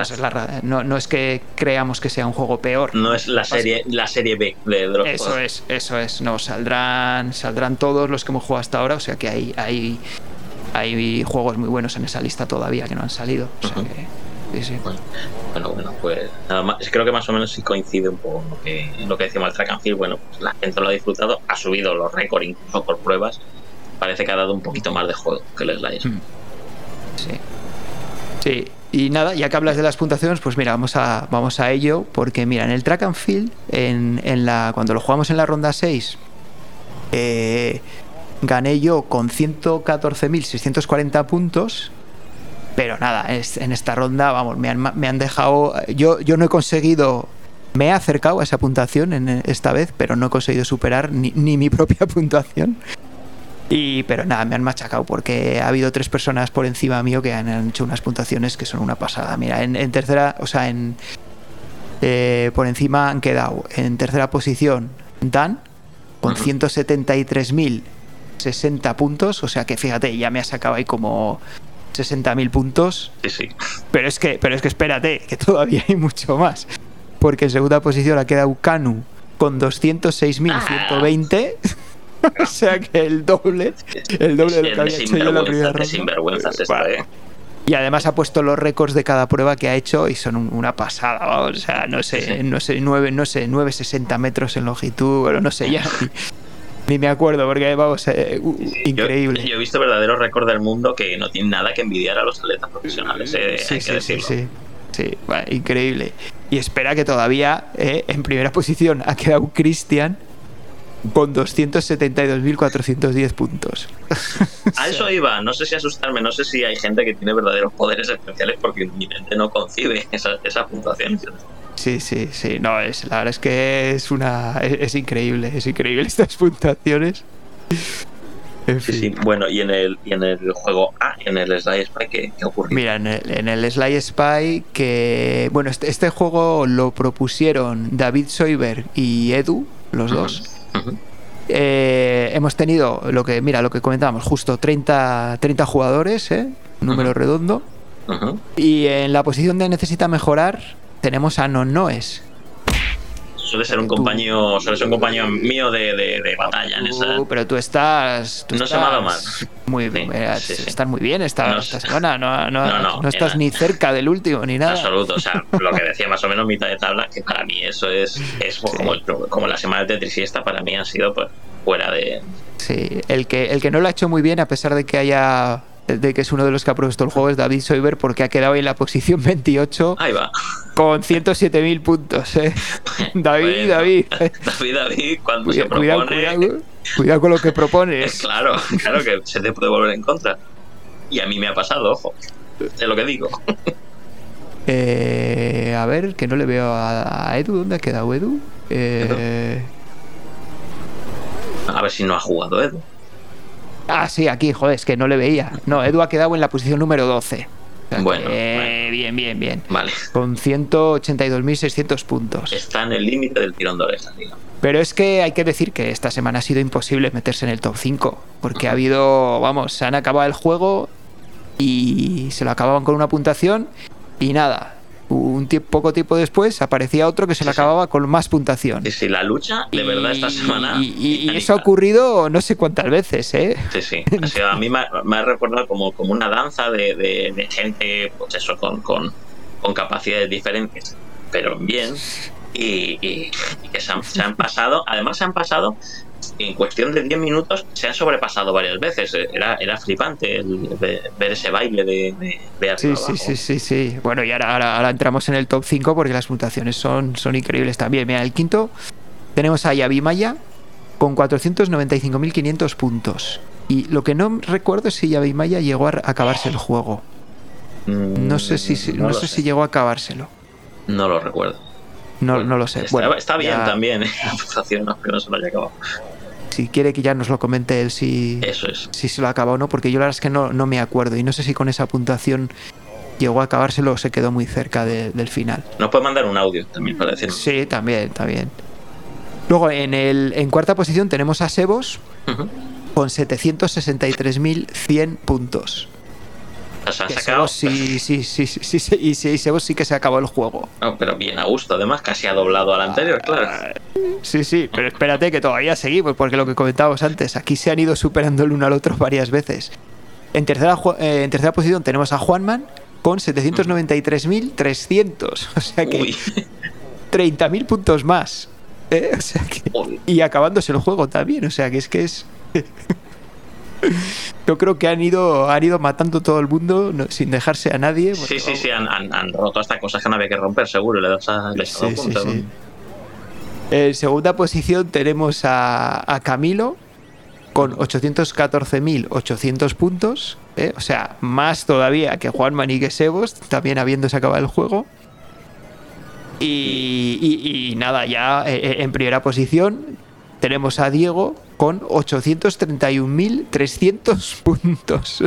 Es la no, no es que creamos que sea un juego peor. no es la serie, la serie B de, de los Eso juegos. es, eso es. No, saldrán, saldrán todos los que hemos jugado hasta ahora. O sea que hay, hay, hay juegos muy buenos en esa lista todavía que no han salido. O sea que, sí, sí. Bueno, bueno, bueno, pues nada más, creo que más o menos sí coincide un poco lo que, lo que decimos el track and field. Bueno, pues la gente lo ha disfrutado, ha subido los récords incluso por pruebas. Parece que ha dado un poquito más de juego que el Slice. Mm. Sí. Sí. Y nada, ya que hablas de las puntuaciones, pues mira, vamos a, vamos a ello, porque mira, en el track and field, en, en la, cuando lo jugamos en la ronda 6, eh, gané yo con 114.640 puntos, pero nada, es- en esta ronda, vamos, me han, me han dejado, yo, yo no he conseguido, me he acercado a esa puntuación en esta vez, pero no he conseguido superar ni, ni mi propia puntuación. Y, pero nada, me han machacado porque ha habido tres personas por encima mío que han, hecho unas puntuaciones que son una pasada. Mira, en, en tercera, o sea, en eh, por encima han quedado en tercera posición Dan con 173.060 puntos. O sea que fíjate, ya me ha sacado ahí como 60.000 puntos. Sí, sí. Pero es que, pero es que espérate, que todavía hay mucho más. Porque en segunda posición ha quedado Kanu con 206.120. o sea que el doble. El doble de lo que había hecho yo en la primera ronda. sinvergüenzas esto, Vale. eh. Y además ha puesto los récords de cada prueba que ha hecho y son un- una pasada, vamos. O sea, no sé, Sí, no sé, 9, no sé, 960 metros en longitud, pero no sé ya. Ni, me acuerdo, porque vamos, eh, uh, Yo, increíble. yo he visto verdaderos récords del mundo que no tienen nada que envidiar a los atletas profesionales, eh, Sí, hay sí, que sí, decirlo. sí. Sí, bueno, increíble. Y espera que todavía eh, en primera posición ha quedado Cristian con 272.410 puntos. A eso iba, no sé si asustarme, no sé si hay gente que tiene verdaderos poderes especiales porque mi mente no concibe esa, esa puntuación. Sí, sí, sí. No, es, la verdad es que es una. Es, es increíble, es increíble estas puntuaciones. En Sí, fin. sí. Bueno, y en el, y en el juego A, en el Sly Spy, ¿qué, qué ocurrió? Mira, en el, en el Sly Spy, que. Bueno, este, este juego lo propusieron David Soiber y Edu, los dos. Eh, hemos tenido lo que, mira, lo que comentábamos, justo 30, 30 jugadores, ¿eh? número redondo. Y en la posición de necesita mejorar, tenemos a Nonnoes. Suele ser un compañero, suele ser un compañero mío de, de- de batalla en esa. Pero tú estás. tú No se me ha dado estás mal. Muy bien. eh, sí, sí. Estás muy bien esta, No esta semana. No, no, estás ni cerca del último ni En nada. absoluto, o sea, lo que decía más o menos mitad de tabla, que para mí eso es, es como, el- como la semana de Tetris y esta para mí ha sido pues fuera de... Sí, el que, el que no lo ha hecho muy bien, a pesar de que haya. De que es uno de los que ha propuesto el juego, es David Soiber, porque ha quedado en la posición 28 Ahí va. con 107.000 puntos. ¿eh? David, Bueno, David. David, David, cuando Cuida- se cuidado, propone... cuidado, cuidado con lo que propones. Claro, claro que se te puede volver en contra. Y a mí me ha pasado, ojo. Es lo que digo. Eh, a ver, que no le veo a, a Edu. ¿Dónde ha quedado Edu? Eh, A ver si no ha jugado Edu. Ah, sí, aquí, joder, es que no le veía. No, Edu ha quedado en la posición número 12. O sea Bueno, bien, bien, bien. Vale. Con 182.600 puntos. Está en el límite del tirón de orejas, digamos. Pero es que hay que decir que esta semana ha sido imposible meterse en el top 5. Porque ha habido, vamos, se han acabado el juego y se lo acababan con una puntuación y nada. Un tie- poco tiempo después aparecía otro que se sí. acababa con más puntuación. Sí, sí, la lucha, de verdad, esta semana. Y, y- y titánica. eso ha ocurrido no sé cuántas veces, ¿eh? Sí, sí. Ha sido- a mí me ha, me ha recordado como, como una danza de, de- de gente, pues eso, con, con, con capacidades diferentes, pero bien. Y, y- y que se han, se han pasado, además se han pasado en cuestión de 10 minutos, se han sobrepasado varias veces. Era, era flipante el, ver ver ese baile de, de, de Sí, arriba sí, abajo. sí, sí, sí. Bueno, y ahora, ahora, ahora entramos en el top 5 porque las puntuaciones son, son increíbles también. Mira, el quinto tenemos a Yavi Maya con 495.500 puntos. Y lo que no recuerdo es si Yavi Maya llegó a acabarse el juego. Mm, No sé si, si- no sé sé. si llegó a acabárselo. No lo recuerdo. No, no lo sé. Está, Bueno, está bien ya- también, ¿eh? la puntuación, no, que no se lo haya acabado. Si quiere que ya nos lo comente él si, Eso es. si se lo acabó o no, porque yo la verdad es que no, no me acuerdo. Y no sé si con esa puntuación llegó a acabárselo o se quedó muy cerca de- del final. Nos puede mandar un audio también para decirnos. Sí, también, también. Luego en, el, en cuarta posición tenemos a Sebos Ujú. con 763.100 puntos. O sea, sacado. Sí, sí, sí, sí, sí, sí, y sí, sí que se acabó el juego. No, pero bien a gusto, además, casi ha doblado al anterior, claro. Sí, sí, pero espérate que todavía seguimos, porque lo que comentábamos antes, aquí se han ido superando el uno al otro varias veces. En tercera, eh, en tercera posición tenemos a Juanman con 793.300, o sea que Uy, 30.000 puntos más. ¿eh? O sea que- uy. y acabándose el juego también, o sea que es que es... Yo creo que han ido, han ido matando todo el mundo no- sin dejarse a nadie. porque, Sí, sí, sí, han, han- han roto hasta cosas que no había que romper, seguro. Le das a, les Sí. En segunda posición tenemos a, a Camilo con 814.800 puntos, ¿eh? o sea, más todavía que Juanman y que Sebos, también habiéndose acabado el juego. Y, y- y nada, ya eh, eh, en primera posición tenemos a Diego con 831.300 puntos.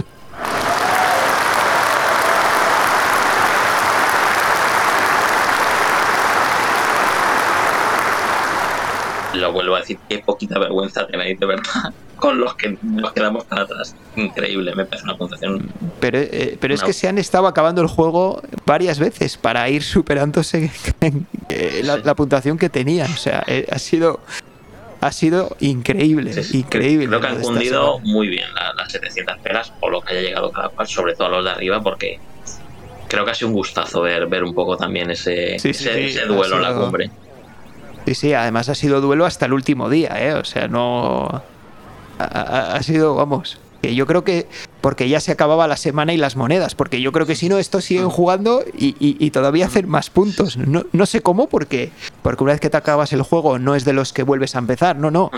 Lo vuelvo a decir, qué poquita vergüenza tenéis, de verdad, con los que nos quedamos tan atrás. Increíble, me parece una puntuación. Pero, eh, pero es No. que se han estado acabando el juego varias veces para ir superándose eh, la, Sí. la puntuación que tenían. O sea, eh, ha sido ha sido increíble, Sí, sí, increíble. Creo que han cundido muy bien la- las 700 pelas o lo que haya llegado cada cual, sobre todo a los de arriba, porque creo que ha sido un gustazo ver, ver un poco también ese, Sí, duelo en la cumbre. Sí, sí, además ha sido duelo hasta el último día, ¿eh? O sea, no. Ha sido, vamos. Que yo creo que. Porque ya se acababa la semana y las monedas. Porque yo creo que si no, estos siguen jugando y, y- y todavía hacen más puntos. No, no sé cómo, porque. Porque una vez que te acabas el juego, no es de los que vuelves a empezar. No, no.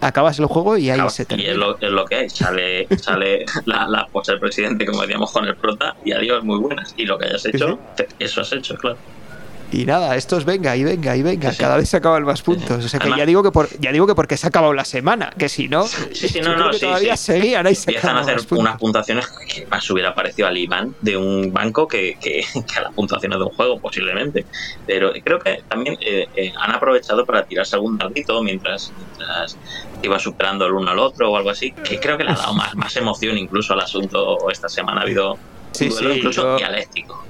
Acabas el juego y ahí Claro, se y termina. es lo, es lo que hay. Sale, sale la, la pose del presidente, como decíamos, con el prota, y adiós, muy buenas. Y lo que hayas hecho, te- eso has hecho, claro. Y nada, estos venga y venga y venga. Sí. Cada vez se acaban más puntos. O sea que Además- ya digo que por, ya digo que porque se ha acabado la semana. Que si no, Sí, sí, no, no, todavía sí. seguían ahí Empiezan a hacer unas puntuaciones que más hubiera parecido al Iván de un banco que, que, que a las puntuaciones de un juego, posiblemente. Pero creo que también eh, eh, han aprovechado para tirarse algún dardito mientras, mientras iban superando el uno al otro o algo así, que creo que le ha dado más, más emoción incluso al asunto esta semana. Ha habido un duelo incluso yo- dialéctico.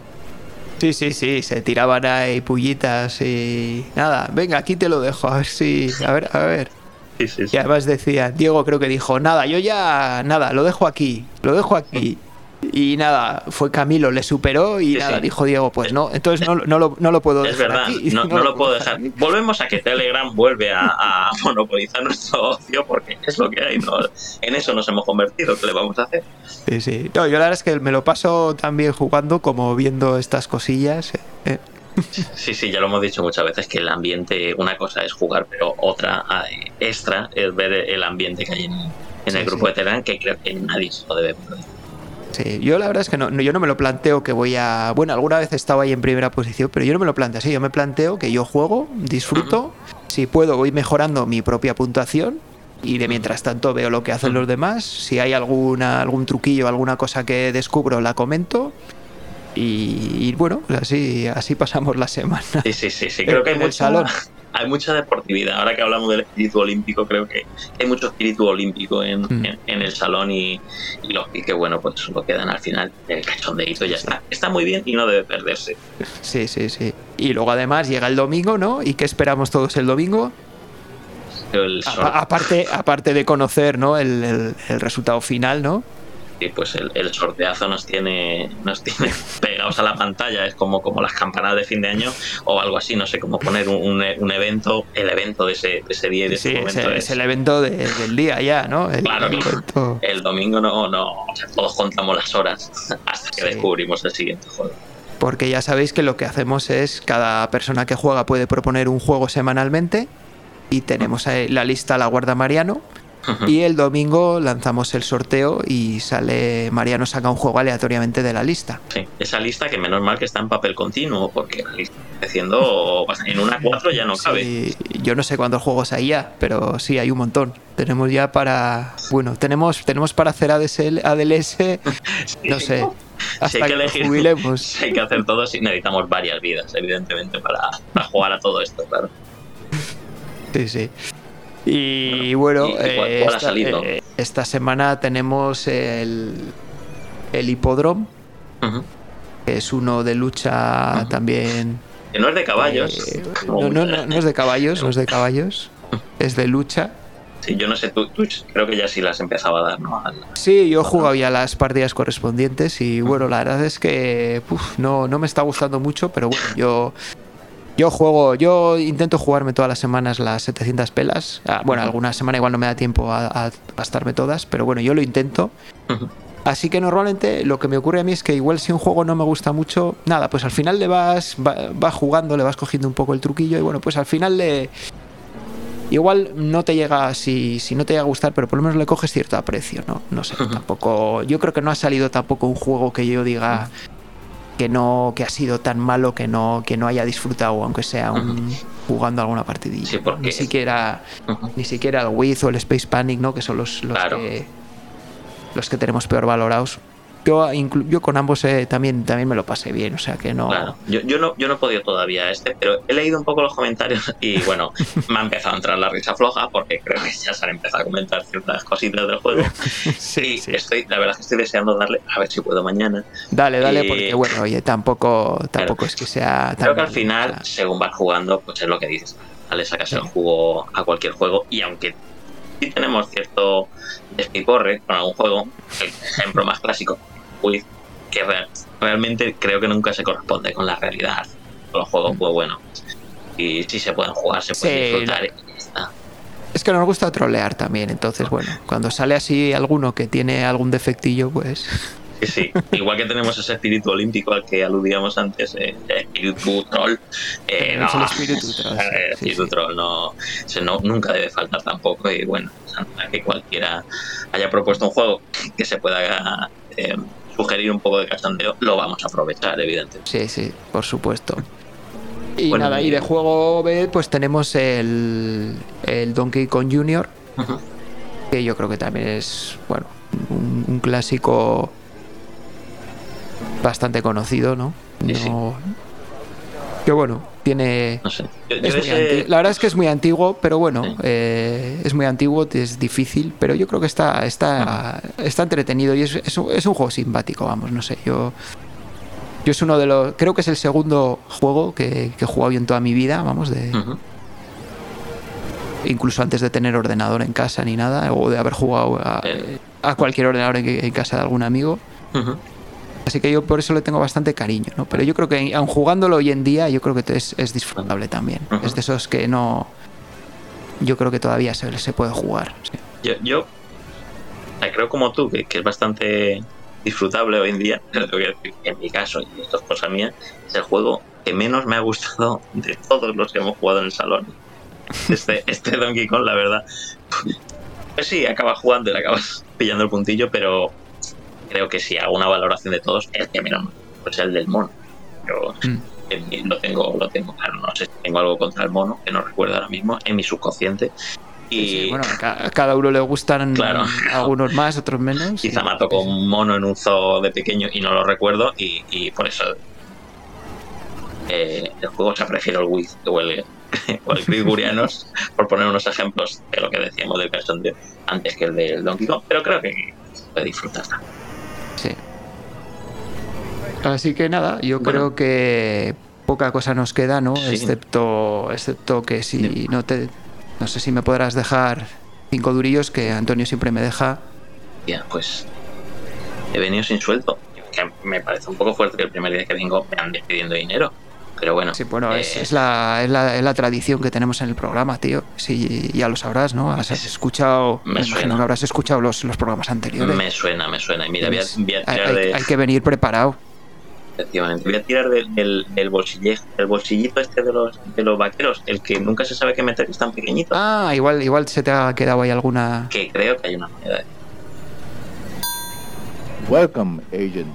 Sí, sí, sí, se tiraban ahí pullitas y nada, venga, aquí te lo dejo, a ver si, a ver, a ver. Sí, sí, Y sí. además decía, Diego creo que dijo, nada, yo ya, nada, lo dejo aquí, lo dejo aquí. Y nada, fue Camilo, le superó y Sí, nada, sí. dijo Diego, pues no, entonces no, no, lo, no lo puedo Es dejar verdad, aquí. no, no lo puedo dejar. Volvemos a que Telegram vuelve a, a monopolizar nuestro ocio porque es lo que hay. ¿no? En eso nos hemos convertido. ¿Qué le vamos a hacer? Sí, sí. No, yo la verdad es que me lo paso también jugando como viendo estas cosillas. eh, eh. Sí, sí, ya lo hemos dicho muchas veces que el ambiente, una cosa es jugar, pero otra eh, extra es ver el ambiente que hay en, en Sí, el grupo de Telegram que creo que nadie se lo debe perder. Sí, yo la verdad es que no, no- yo no me lo planteo que voy a... Bueno, alguna vez he estado ahí en primera posición, pero yo no me lo planteo así. Yo me planteo que yo juego, disfruto, si puedo voy mejorando mi propia puntuación y de mientras tanto veo lo que hacen los demás. Si hay alguna, algún truquillo, alguna cosa que descubro, la comento. Y, y bueno, así, así pasamos la semana. Sí, sí, sí, sí. Creo que hay En el mucha, salón. Hay mucha deportividad. Ahora que hablamos del espíritu olímpico, creo que hay mucho espíritu olímpico en, Mm. en- en el salón y, y los piques, bueno, pues lo quedan al final. El cachondeito ya está. Está muy bien y no debe perderse. Sí, sí, sí. Y luego además llega el domingo, ¿no? ¿Y qué esperamos todos el domingo? El A- sor- aparte, aparte de conocer, ¿no? El, el- el resultado final, ¿no? Y pues el, el sorteazo nos tiene nos tiene pegados a la pantalla es como como las campanadas de fin de año o algo así no sé cómo poner un, un- un evento el evento de ese, de ese día y de Sí, ese es, momento el- es, es el evento de- del día ya, ¿no? El, Claro, el domingo no no o sea, todos contamos las horas hasta que Sí. descubrimos el siguiente juego Porque ya sabéis que lo que hacemos es cada persona que juega puede proponer un juego semanalmente y tenemos ahí la lista la guarda Mariano y el domingo lanzamos el sorteo y sale Mariano saca un juego aleatoriamente de la lista. Sí, esa lista que menos mal que está en papel continuo porque la lista en una 4 ya no cabe Sí, yo no sé cuántos juegos hay ya, pero sí, hay un montón. Tenemos ya para. Bueno, tenemos, tenemos para hacer ADSL, ADLS, no sé, hasta Si hay que, elegir jubilemos. si hay que hacer todo sí necesitamos varias vidas evidentemente para, para jugar a todo esto claro Sí, sí. Y bueno, ¿y cuál- eh, cuál esta, eh, semana tenemos el, el Hipódromo, que es uno de lucha también. que no es de caballos eh, no, no, no, no es de caballos, no es de caballos, es de lucha. Sí, yo no sé, tú, tú creo que ya sí las empezaba a dar, ¿no? Al- Sí, yo he jugado ya las partidas correspondientes y bueno, la verdad es que uf, no, no me está gustando mucho, pero bueno, yo, yo juego, yo intento jugarme todas las semanas las 700 pelas. Ah, bueno, alguna semana igual no me da tiempo a, a gastarme todas, pero bueno, yo lo intento. Así que normalmente lo que me ocurre a mí es que igual si un juego no me gusta mucho, nada, pues al final le vas, va- vas jugando, le vas cogiendo un poco el truquillo y bueno, pues al final le... Igual no te llega, si, si no te llega a gustar, pero por lo menos le coges cierto aprecio, ¿no? No sé, tampoco... Yo creo que no ha salido tampoco un juego que yo diga que no que ha sido tan malo que no que no haya disfrutado aunque sea un, jugando alguna partidilla Sí, ¿no? porque- ni siquiera ni siquiera el Wiz o el Space Panic no que son los, los Claro. que los que tenemos peor valorados yo yo con ambos eh, también también me lo pasé bien o sea que no Claro, yo, yo no yo no he podido todavía este, pero he leído un poco los comentarios y bueno, me ha empezado a entrar la risa floja porque creo que ya se han empezado a comentar ciertas cositas del juego. sí, y sí. estoy, la verdad es que estoy deseando darle, a ver si puedo mañana. dale dale y- porque bueno oye tampoco tampoco es que sea tan Creo que al final, según vas jugando, pues es lo que dices. Le sacas Sí. el juego a cualquier juego y aunque sí tenemos cierto despiporre con algún juego, el ejemplo más clásico, Quiz, que re- realmente creo que nunca se corresponde con la realidad. Los juegos, pues bueno, y si se pueden jugar, se pueden Sí, disfrutar la- y ya está. es que nos gusta trolear también entonces bueno cuando sale así alguno que tiene algún defectillo pues Sí, sí. Igual que tenemos ese espíritu olímpico al que aludíamos antes, eh, el espíritu troll. Eh, no, el espíritu troll, el espíritu sí. troll no, nunca debe faltar tampoco. Y bueno, que cualquiera haya propuesto un juego que se pueda eh, sugerir un poco de cachondeo, lo vamos a aprovechar, evidentemente. Sí, sí, por supuesto. Y Bueno, nada, y de juego B, pues tenemos el, el Donkey Kong Jr., Ujú. que yo creo que también es, bueno, un, un clásico bastante conocido, ¿no? Sí, sí. Que bueno, tiene... No sé. Yo- yo es muy ese- anti- La verdad es que es muy antiguo, pero bueno, Sí. eh, es muy antiguo, es difícil, pero yo creo que está, está, está entretenido y es, es un, es un juego simpático, vamos, no sé, yo... Yo es uno de los. Creo que es el segundo juego que, que he jugado yo en toda mi vida, vamos, de. Incluso antes de tener ordenador en casa ni nada, o de haber jugado a, Eh. a cualquier ordenador en, en casa de algún amigo. Ujú. Así que yo por eso le tengo bastante cariño, ¿no? Pero yo creo que aun jugándolo hoy en día, yo creo que es, es disfrutable también. Es de esos que no. Yo creo que todavía se, se puede jugar. sí. Yo, yo creo como tú que, que es bastante disfrutable hoy en día, en mi caso, y esto es cosa mía, es el juego que menos me ha gustado de todos los que hemos jugado en el salón. Este, este Donkey Kong, la verdad. Pues sí, acabas jugando y le acabas pillando el puntillo, pero creo que si hago una valoración de todos, el que menos me gusta es el del mono. Yo Mm. lo tengo, lo tengo claro, no sé si tengo algo contra el mono, que no recuerdo ahora mismo, en mi subconsciente. Y Sí, bueno, a ca- a cada uno le gustan Claro. algunos más, otros menos. Quizá y- me tocó un mono en un zoo de pequeño y no lo recuerdo y, y por eso eh, el juego se prefiere el Wii o el, o el Grigurianos, por poner unos ejemplos de lo que decíamos del anterior, antes que el del Donkey Kong, pero creo que se puede disfrutar. Sí. Así que nada, yo Bueno. creo que poca cosa nos queda, ¿no? Sí. Excepto, excepto que si no te. No sé si me podrás dejar cinco durillos que Antonio siempre me deja. Ya, pues he venido sin sueldo. Que me parece un poco fuerte que el primer día que vengo me ande pidiendo dinero. Pero bueno, Sí, bueno, es, eh, es la, es, la, es la tradición que tenemos en el programa, tío. Sí, ya lo sabrás, ¿no? Has, has escuchado. Me Me, imagino suena. que habrás escuchado los, los programas anteriores. me suena, me suena. Y mira, voy a, voy a tirar hay- de. hay que venir preparado. Efectivamente. Voy a tirar del, del, del bolsille- del bolsillito este de los, de los vaqueros, el que nunca se sabe qué meter, que es tan pequeñito, Ah, igual, igual se te ha quedado ahí alguna. que creo que hay una moneda. Welcome, agent.